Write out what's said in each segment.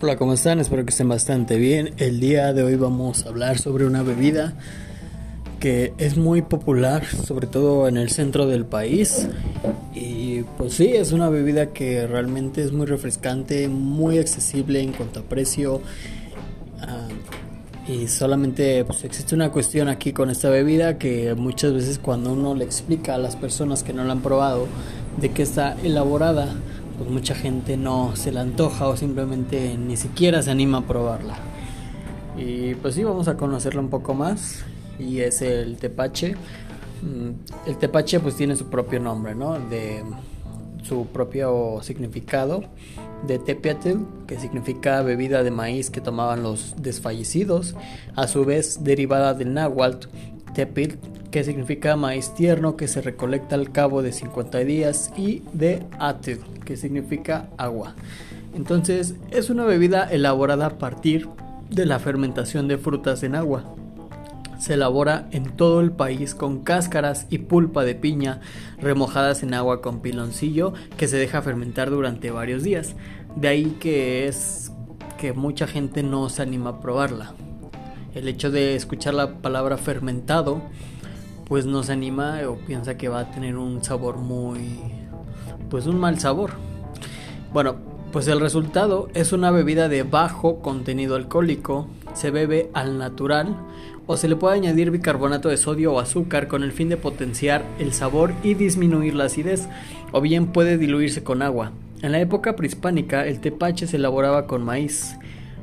Hola, ¿cómo están? Espero que estén bastante bien. El día de hoy vamos a hablar sobre una bebida que es muy popular, sobre todo en el centro del país. Y pues sí, es una bebida que realmente es muy refrescante, muy accesible en cuanto a precio. Ah, y solamente pues, existe una cuestión aquí con esta bebida que muchas veces cuando uno le explica a las personas que no la han probado de que está elaborada, pues mucha gente no se la antoja o simplemente ni siquiera se anima a probarla. Y pues sí, vamos a conocerla un poco más. Y es el tepache. Mm, el tepache pues tiene su propio nombre, ¿no? De su propio significado de tepiatl, que significa bebida de maíz que tomaban los desfallecidos, a su vez derivada del náhuatl, tepil, que significa maíz tierno que se recolecta al cabo de 50 días, y de atl, que significa agua. Entonces es una bebida elaborada a partir de la fermentación de frutas en agua. Se elabora en todo el país con cáscaras y pulpa de piña remojadas en agua con piloncillo que se deja fermentar durante varios días. De ahí que es que mucha gente no se anima a probarla. El hecho de escuchar la palabra fermentado pues nos anima o piensa que va a tener un sabor muy pues un mal sabor. Bueno, pues el resultado es una bebida de bajo contenido alcohólico, se bebe al natural o se le puede añadir bicarbonato de sodio o azúcar con el fin de potenciar el sabor y disminuir la acidez, o bien puede diluirse con agua. En la época prehispánica el tepache se elaboraba con maíz,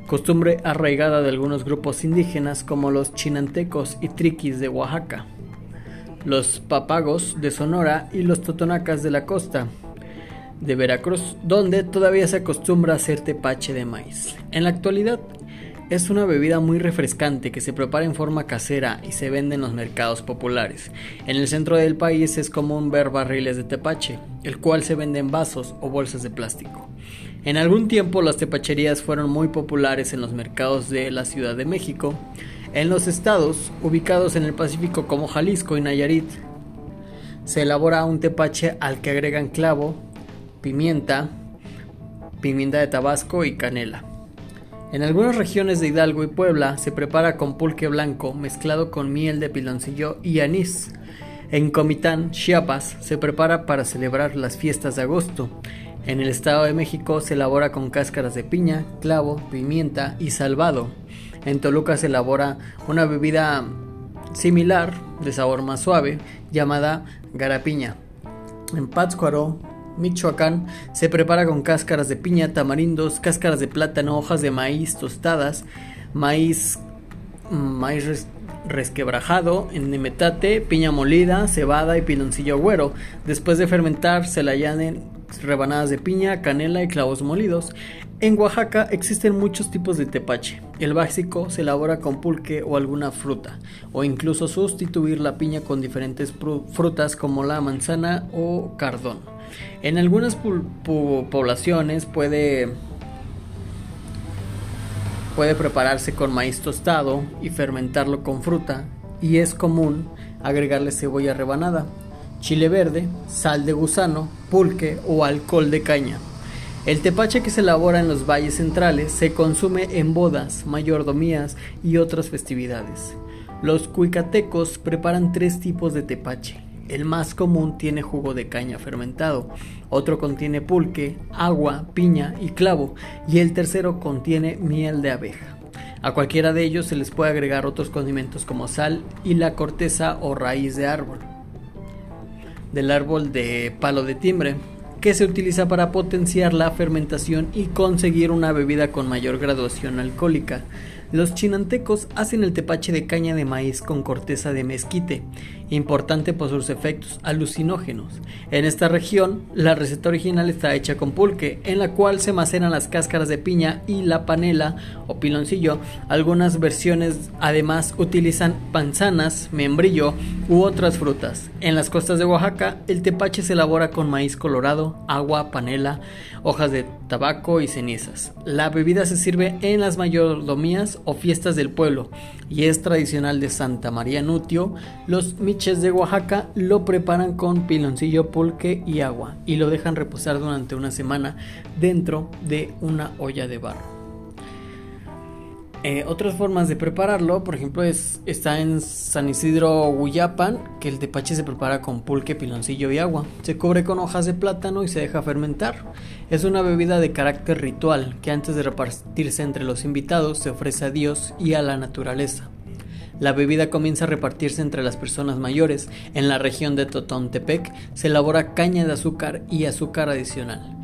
costumbre arraigada de algunos grupos indígenas como los chinantecos y triquis de Oaxaca los papagos de Sonora y los totonacas de la costa de Veracruz, donde todavía se acostumbra a hacer tepache de maíz. En la actualidad es una bebida muy refrescante que se prepara en forma casera y se vende en los mercados populares. En el centro del país es común ver barriles de tepache, el cual se vende en vasos o bolsas de plástico. En algún tiempo las tepacherías fueron muy populares en los mercados de la Ciudad de México, en los estados ubicados en el Pacífico como Jalisco y Nayarit, se elabora un tepache al que agregan clavo, pimienta, pimienta de Tabasco y canela. En algunas regiones de Hidalgo y Puebla se prepara con pulque blanco mezclado con miel de piloncillo y anís. En Comitán, Chiapas, se prepara para celebrar las fiestas de agosto. En el Estado de México se elabora con cáscaras de piña, clavo, pimienta y salvado. En Toluca se elabora una bebida similar, de sabor más suave, llamada garapiña. En Pátzcuaro, Michoacán, se prepara con cáscaras de piña, tamarindos, cáscaras de plátano, hojas de maíz tostadas, maíz, maíz resquebrajado, en nemetate, piña molida, cebada y piloncillo güero. Después de fermentar, se le añaden rebanadas de piña, canela y clavos molidos. En Oaxaca existen muchos tipos de tepache. El básico se elabora con pulque o alguna fruta, o incluso sustituir la piña con diferentes frutas como la manzana o cardón. En algunas poblaciones puede, puede prepararse con maíz tostado y fermentarlo con fruta, y es común agregarle cebolla rebanada, chile verde, sal de gusano, pulque o alcohol de caña. El tepache que se elabora en los valles centrales se consume en bodas, mayordomías y otras festividades. Los cuicatecos preparan tres tipos de tepache. El más común tiene jugo de caña fermentado, otro contiene pulque, agua, piña y clavo, y el tercero contiene miel de abeja. A cualquiera de ellos se les puede agregar otros condimentos como sal y la corteza o raíz de árbol. Del árbol de palo de timbre, que se utiliza para potenciar la fermentación y conseguir una bebida con mayor graduación alcohólica. Los chinantecos hacen el tepache de caña de maíz con corteza de mezquite, importante por sus efectos alucinógenos. En esta región, la receta original está hecha con pulque, en la cual se maceran las cáscaras de piña y la panela o piloncillo. Algunas versiones además utilizan panzanas, membrillo u otras frutas. En las costas de Oaxaca, el tepache se elabora con maíz colorado, agua, panela, hojas de tabaco y cenizas. La bebida se sirve en las mayordomías o fiestas del pueblo y es tradicional de Santa María Nutio, los miches de Oaxaca lo preparan con piloncillo, pulque y agua y lo dejan reposar durante una semana dentro de una olla de barro. Eh, otras formas de prepararlo, por ejemplo, es, está en San Isidro Huyapan, que el tepache se prepara con pulque, piloncillo y agua. Se cubre con hojas de plátano y se deja fermentar. Es una bebida de carácter ritual que antes de repartirse entre los invitados se ofrece a Dios y a la naturaleza. La bebida comienza a repartirse entre las personas mayores. En la región de Totontepec se elabora caña de azúcar y azúcar adicional.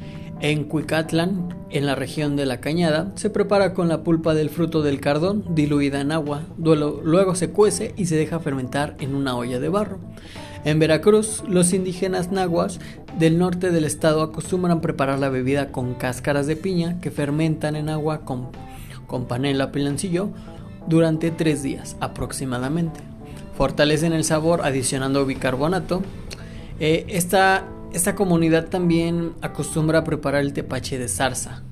En Cuicatlan, en la región de la Cañada, se prepara con la pulpa del fruto del cardón diluida en agua, luego se cuece y se deja fermentar en una olla de barro. En Veracruz, los indígenas nahuas del norte del estado acostumbran preparar la bebida con cáscaras de piña que fermentan en agua con, con panela pilancillo durante tres días aproximadamente. Fortalecen el sabor adicionando bicarbonato. Eh, esta esta comunidad también acostumbra a preparar el tepache de zarza,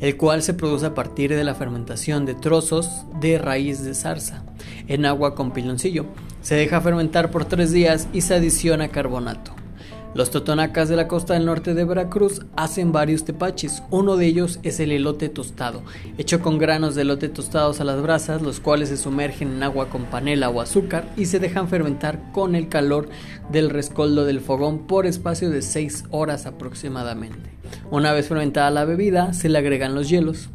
el cual se produce a partir de la fermentación de trozos de raíz de zarza en agua con piloncillo. Se deja fermentar por tres días y se adiciona carbonato. Los totonacas de la costa del norte de Veracruz hacen varios tepaches. Uno de ellos es el elote tostado, hecho con granos de elote tostados a las brasas, los cuales se sumergen en agua con panela o azúcar y se dejan fermentar con el calor del rescoldo del fogón por espacio de 6 horas aproximadamente. Una vez fermentada la bebida, se le agregan los hielos.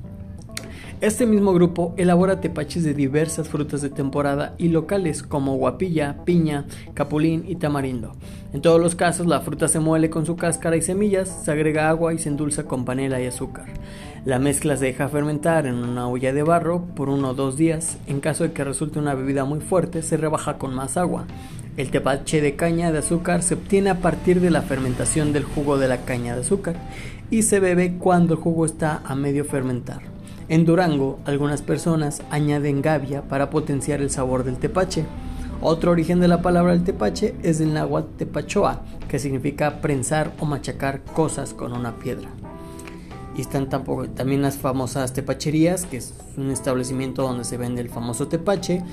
Este mismo grupo elabora tepaches de diversas frutas de temporada y locales como guapilla, piña, capulín y tamarindo. En todos los casos la fruta se muele con su cáscara y semillas, se agrega agua y se endulza con panela y azúcar. La mezcla se deja fermentar en una olla de barro por uno o dos días. En caso de que resulte una bebida muy fuerte, se rebaja con más agua. El tepache de caña de azúcar se obtiene a partir de la fermentación del jugo de la caña de azúcar y se bebe cuando el jugo está a medio fermentar. En Durango, algunas personas añaden gavia para potenciar el sabor del tepache. Otro origen de la palabra del tepache es del náhuatl tepachoa, que significa prensar o machacar cosas con una piedra. Y están también las famosas tepacherías, que es un establecimiento donde se vende el famoso tepache.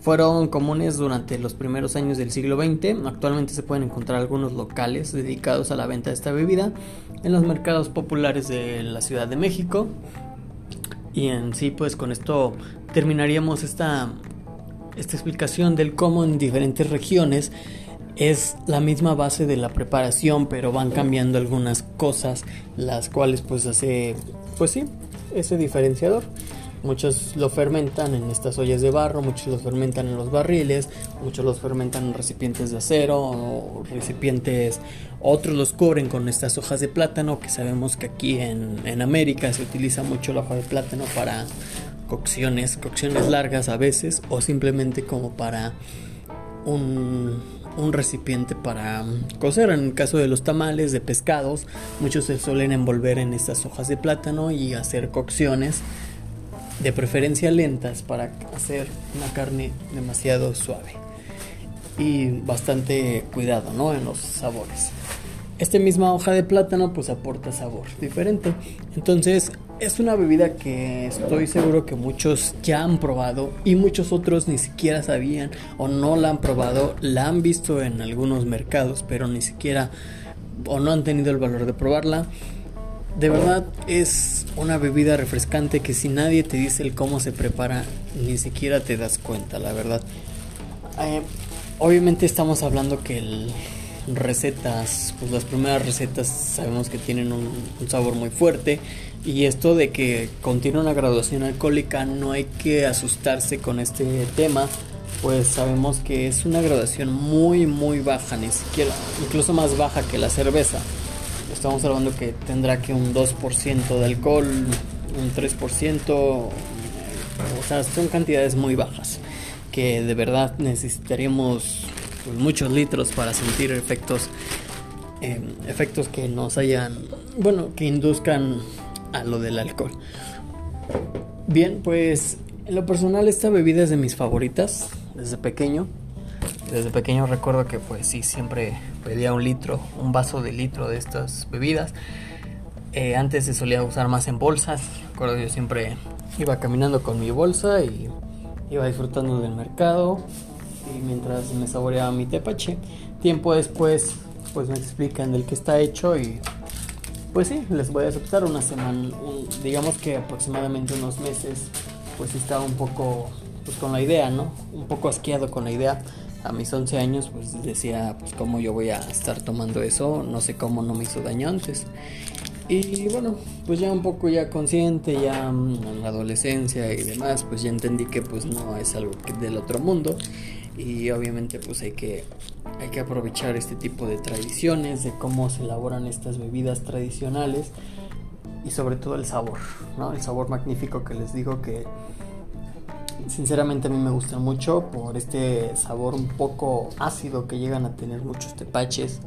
Fueron comunes durante los primeros años del siglo XX. Actualmente se pueden encontrar algunos locales dedicados a la venta de esta bebida en los mercados populares de la Ciudad de México, y en sí, pues con esto terminaríamos esta, esta explicación del cómo en diferentes regiones es la misma base de la preparación, pero van cambiando algunas cosas, las cuales pues hace, pues sí, ese diferenciador. Muchos lo fermentan en estas ollas de barro, muchos lo fermentan en los barriles, muchos los fermentan en recipientes de acero o recipientes, otros los cubren con estas hojas de plátano, que sabemos que aquí en, en América se utiliza mucho la hoja de plátano para cocciones, cocciones largas a veces, o simplemente como para un, un recipiente para cocer. En el caso de los tamales de pescados, muchos se suelen envolver en estas hojas de plátano y hacer cocciones de preferencia lentas para hacer una carne demasiado suave y bastante cuidado ¿no? en los sabores. Esta misma hoja de plátano pues aporta sabor diferente. Entonces es una bebida que estoy seguro que muchos ya han probado y muchos otros ni siquiera sabían o no la han probado, la han visto en algunos mercados pero ni siquiera o no han tenido el valor de probarla. De verdad es una bebida refrescante que si nadie te dice el cómo se prepara, ni siquiera te das cuenta, la verdad. Eh, obviamente estamos hablando que el recetas, pues las primeras recetas sabemos que tienen un, un, sabor muy fuerte y esto de que contiene una graduación alcohólica no hay que asustarse con este tema, pues sabemos que es una graduación muy muy baja, ni siquiera, incluso más baja que la cerveza estamos hablando que tendrá que un 2% de alcohol, un 3%, o sea, son cantidades muy bajas que de verdad necesitaríamos pues, muchos litros para sentir efectos eh, efectos que nos hayan, bueno, que induzcan a lo del alcohol. Bien, pues en lo personal esta bebida es de mis favoritas desde pequeño. Desde pequeño recuerdo que pues sí, siempre pedía un litro, un vaso de litro de estas bebidas. Eh, antes se solía usar más en bolsas. Recuerdo yo siempre iba caminando con mi bolsa y iba disfrutando del mercado y mientras me saboreaba mi tepache. Tiempo después pues me explican del que está hecho y pues sí, les voy a aceptar una semana, digamos que aproximadamente unos meses pues estaba un poco pues con la idea, ¿no? Un poco asqueado con la idea. A mis 11 años pues decía, pues cómo yo voy a estar tomando eso, no sé cómo no me hizo daño antes. Y bueno, pues ya un poco ya consciente, ya mm, en la adolescencia y demás, pues ya entendí que pues no es algo del otro mundo y obviamente pues hay que hay que aprovechar este tipo de tradiciones, de cómo se elaboran estas bebidas tradicionales y sobre todo el sabor, ¿no? El sabor magnífico que les digo que sinceramente a mí me gusta mucho por este sabor un poco ácido que llegan a tener muchos tepaches.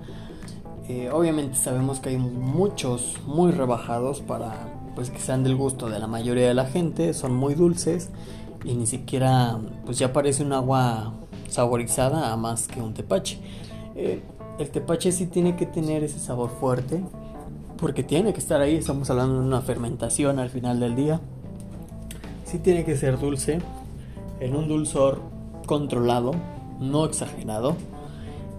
Eh, obviamente sabemos que hay muchos muy rebajados para pues que sean del gusto de la mayoría de la gente, son muy dulces y ni siquiera pues ya parece un agua saborizada a más que un tepache. Eh, el tepache sí tiene que tener ese sabor fuerte, porque tiene que estar ahí, estamos hablando de una fermentación al final del día. Sí tiene que ser dulce, en un dulzor controlado, no exagerado.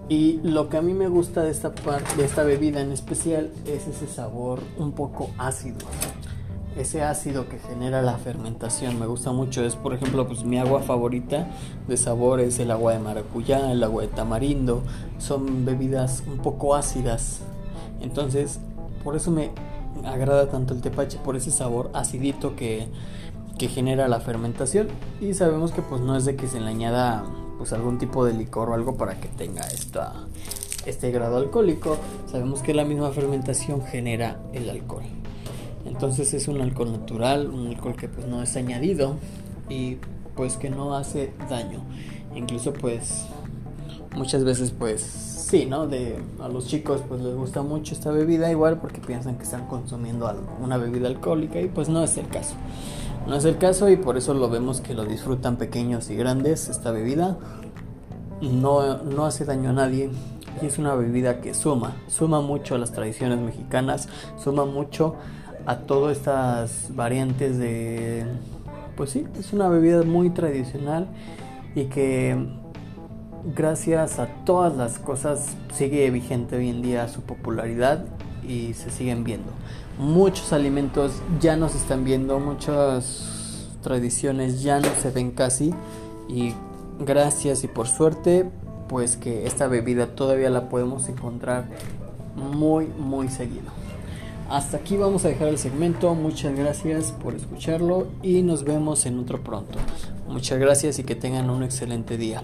Y lo que a mí me gusta de esta parte, de esta bebida en especial, es ese sabor un poco ácido. Ese ácido que genera la fermentación me gusta mucho. Es por ejemplo pues mi agua favorita de sabor es el agua de maracuyá el agua de tamarindo. Son bebidas un poco ácidas. Entonces por eso me agrada tanto el tepache por ese sabor acidito que, que genera la fermentación y sabemos que pues no es de que se le añada pues algún tipo de licor o algo para que tenga esta, este grado alcohólico sabemos que la misma fermentación genera el alcohol entonces es un alcohol natural, un alcohol que pues no es añadido y pues que no hace daño. Incluso pues muchas veces pues sí, ¿no? De a los chicos pues les gusta mucho esta bebida igual porque piensan que están consumiendo una bebida alcohólica y pues no es el caso. No es el caso y por eso lo vemos que lo disfrutan pequeños y grandes esta bebida. No, no hace daño a nadie y es una bebida que suma, suma mucho a las tradiciones mexicanas, suma mucho a todas estas variantes de... Pues sí, es una bebida muy tradicional y que gracias a todas las cosas sigue vigente hoy en día su popularidad y se siguen viendo. Muchos alimentos ya no se están viendo, muchas tradiciones ya no se ven casi y gracias y por suerte pues que esta bebida todavía la podemos encontrar muy muy seguido. Hasta aquí vamos a dejar el segmento. Muchas gracias por escucharlo y nos vemos en otro pronto. Muchas gracias y que tengan un excelente día.